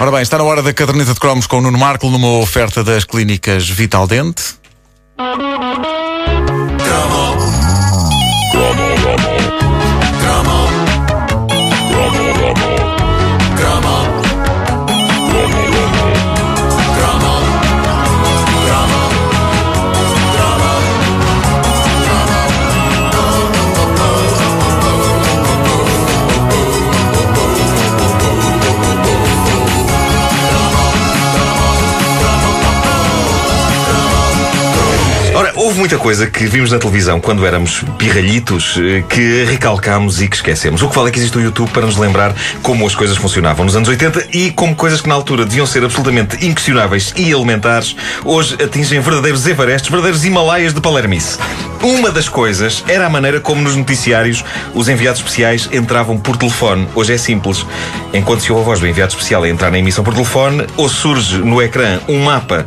Ora bem, está na hora da caderneta de cromos com o Nuno Marco numa oferta das clínicas Vital Dente. Houve muita coisa que vimos na televisão quando éramos pirralhitos eh, que recalcámos e que esquecemos. O que vale é que existe o YouTube para nos lembrar como as coisas funcionavam nos anos 80 e como coisas que na altura deviam ser absolutamente inquestionáveis e elementares, hoje atingem verdadeiros Everestes, verdadeiros Himalaias de Palermice. Uma das coisas era a maneira como nos noticiários os enviados especiais entravam por telefone. Hoje é simples. Enquanto se ouve a voz do enviado especial a entrar na emissão por telefone, ou surge no ecrã um mapa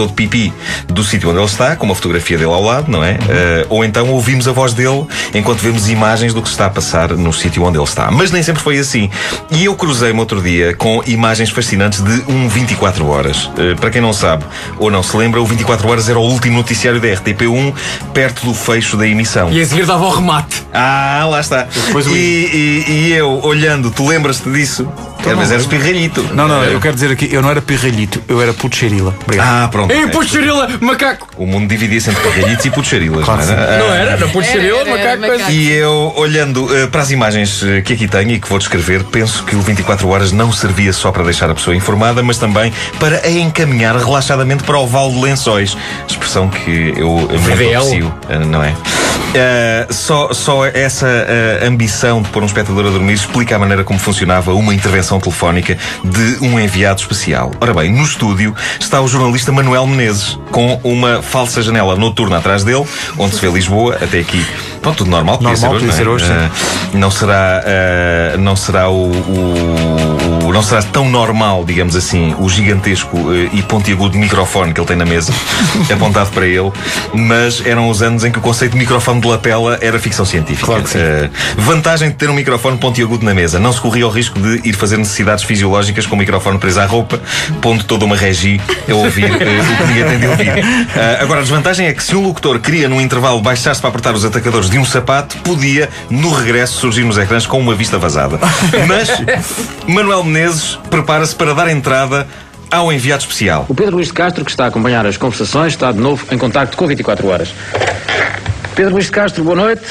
todo pipi do sítio onde ele está, com uma fotografia dele ao lado, não é? Eh, ou então ouvimos a voz dele enquanto vemos imagens do que se está a passar no sítio onde ele está. Mas nem sempre foi assim. E eu cruzei-me outro dia com imagens fascinantes de um 24 horas. Eh, para quem não sabe ou não se lembra, o 24 horas era o último noticiário da RTP1, perto do fecho da emissão. E a seguir dava o remate. Ah, lá está. E, e- e eu, olhando, tu lembras-te disso? Às vezes eras pirralhito. Não, não, eu quero dizer aqui, eu não era pirralhito, eu era puxerila. Obrigado. Ah, pronto. Ei, ok. puxarila, macaco! O mundo dividia-se entre parrilhitos e puxarilas. Claro não, era? Não Ah, era? Não puxarila, Era, era, macaco. macaco. coisa. E eu, olhando eh, para as imagens eh, que aqui tenho e que vou descrever, penso que o 24 Horas não servia só para deixar a pessoa informada, mas também para a encaminhar relaxadamente para o Val de Lençóis. Expressão que eu VDL. aprecio, eh, não é? Eh, só, só essa eh, ambição de pôr um espectador a dormir explica a maneira como funcionava uma intervenção telefónica de um enviado especial. Ora bem, no estúdio está o jornalista Manuel Menezes, com uma falsa janela noturna atrás dele, onde se vê Lisboa, até aqui. Pronto, tudo normal, podia Normal, ser hoje, podia não é? ser hoje. Eh, não será, eh, não será o, o- o- não será tão normal, digamos assim, o gigantesco eh, e pontiagudo microfone que ele tem na mesa, apontado para ele, mas eram os anos em que o conceito de microfone de lapela era ficção científica. Claro que sim. Eh, vantagem de ter um microfone pontiagudo na mesa, não se corria o risco de ir fazer necessidades fisiológicas com o microfone preso à roupa, pondo toda uma regi a ouvir o que ninguém tem de ouvir. Agora, a desvantagem é que se um locutor queria num intervalo baixar-se para apertar os atacadores de um sapato, podia, no regresso, surgir nos ecrãs com uma vista vazada. Mas Manuel Menezes prepara-se para dar entrada ao enviado especial. O Pedro Luís de Castro, que está a acompanhar as conversações, está de novo em contacto com 24 horas. Pedro Luís de Castro, boa noite.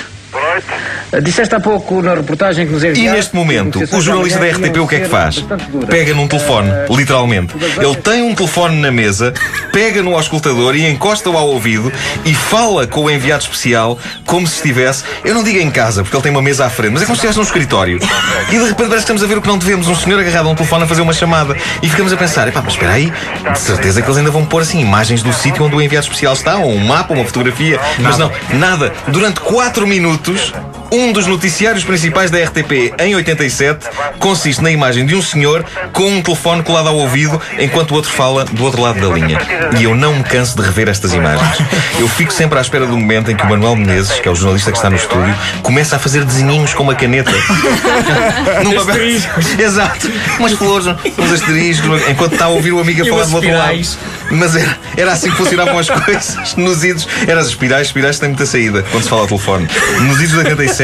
Disseste há pouco na reportagem que nos E enviaste... neste momento, o jornalista da RTP o que é que faz? Pega num telefone, literalmente. Ele tem um telefone na mesa, pega no auscultador e encosta-o ao ouvido e fala com o enviado especial como se estivesse, eu não digo em casa, porque ele tem uma mesa à frente, mas é como se estivesse num escritório. E de repente parece que estamos a ver o que não devemos, um senhor agarrado a um telefone a fazer uma chamada. E ficamos a pensar, epá, mas espera aí, de certeza que eles ainda vão pôr assim imagens do sítio onde o enviado especial está, ou um mapa, uma fotografia. Mas não, nada. Durante 4 minutos, um dos noticiários principais da RTP em 87 consiste na imagem de um senhor com um telefone colado ao ouvido enquanto o outro fala do outro lado da linha. E eu não me canso de rever estas imagens. Eu fico sempre à espera do momento em que o Manuel Menezes, que é o jornalista que está no estúdio, começa a fazer desenhinhos com uma caneta. Num papel- Exato. Umas flores, uns asteriscos, enquanto está a ouvir o amigo a falar do outro lado. Mas era, era assim que funcionavam as coisas. Nos idos, eram as espirais, espirais têm muita saída quando se fala ao telefone. Nos idos de 87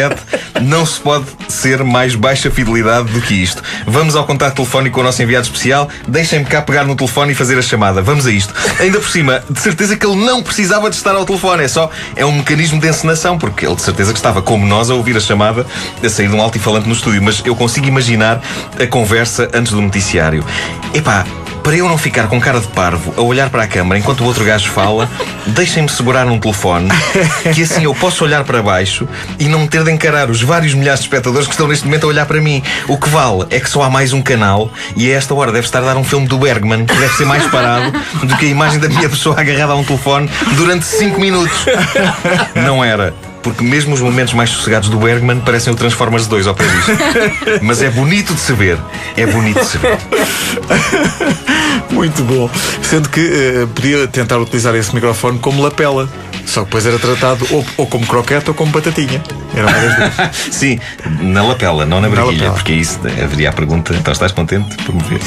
não se pode ser mais baixa fidelidade do que isto. Vamos ao contacto telefónico com o nosso enviado especial. Deixem-me cá pegar no telefone e fazer a chamada. Vamos a isto. Ainda por cima, de certeza que ele não precisava de estar ao telefone. É só, é um mecanismo de encenação, porque ele de certeza que estava como nós a ouvir a chamada a sair de um alto-falante no estúdio. Mas eu consigo imaginar a conversa antes do noticiário. Epá, para eu não ficar com cara de parvo a olhar para a câmara enquanto o outro gajo fala, deixem-me segurar num telefone, que assim eu posso olhar para baixo e não ter de encarar os vários milhares de espectadores que estão neste momento a olhar para mim. O que vale é que só há mais um canal e a esta hora deve estar a dar um filme do Bergman, que deve ser mais parado do que a imagem da minha pessoa agarrada a um telefone durante 5 minutos. Não era. Porque mesmo os momentos mais sossegados do Bergman parecem o Transformers 2 ao pé disto. Mas é bonito de se ver. É bonito de se ver. Muito bom. Sendo que eh, podia tentar utilizar esse microfone como lapela. Só que depois era tratado ou, ou como croquete ou como batatinha. Era uma das duas. Sim, na lapela, não na lapela. porque isso haveria a pergunta. Então estás contente por me ver?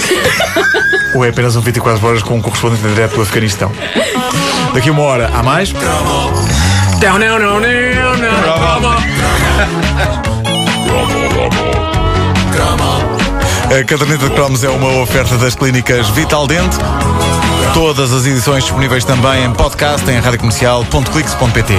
ou é apenas um 24 horas com um correspondente direto do Afeganistão. Daqui uma hora há mais. Não, não, não, não, não. A caderneta de cromos é uma oferta das clínicas Vital Dente. Todas as edições disponíveis também em podcast em radiocomercial.clix.pt.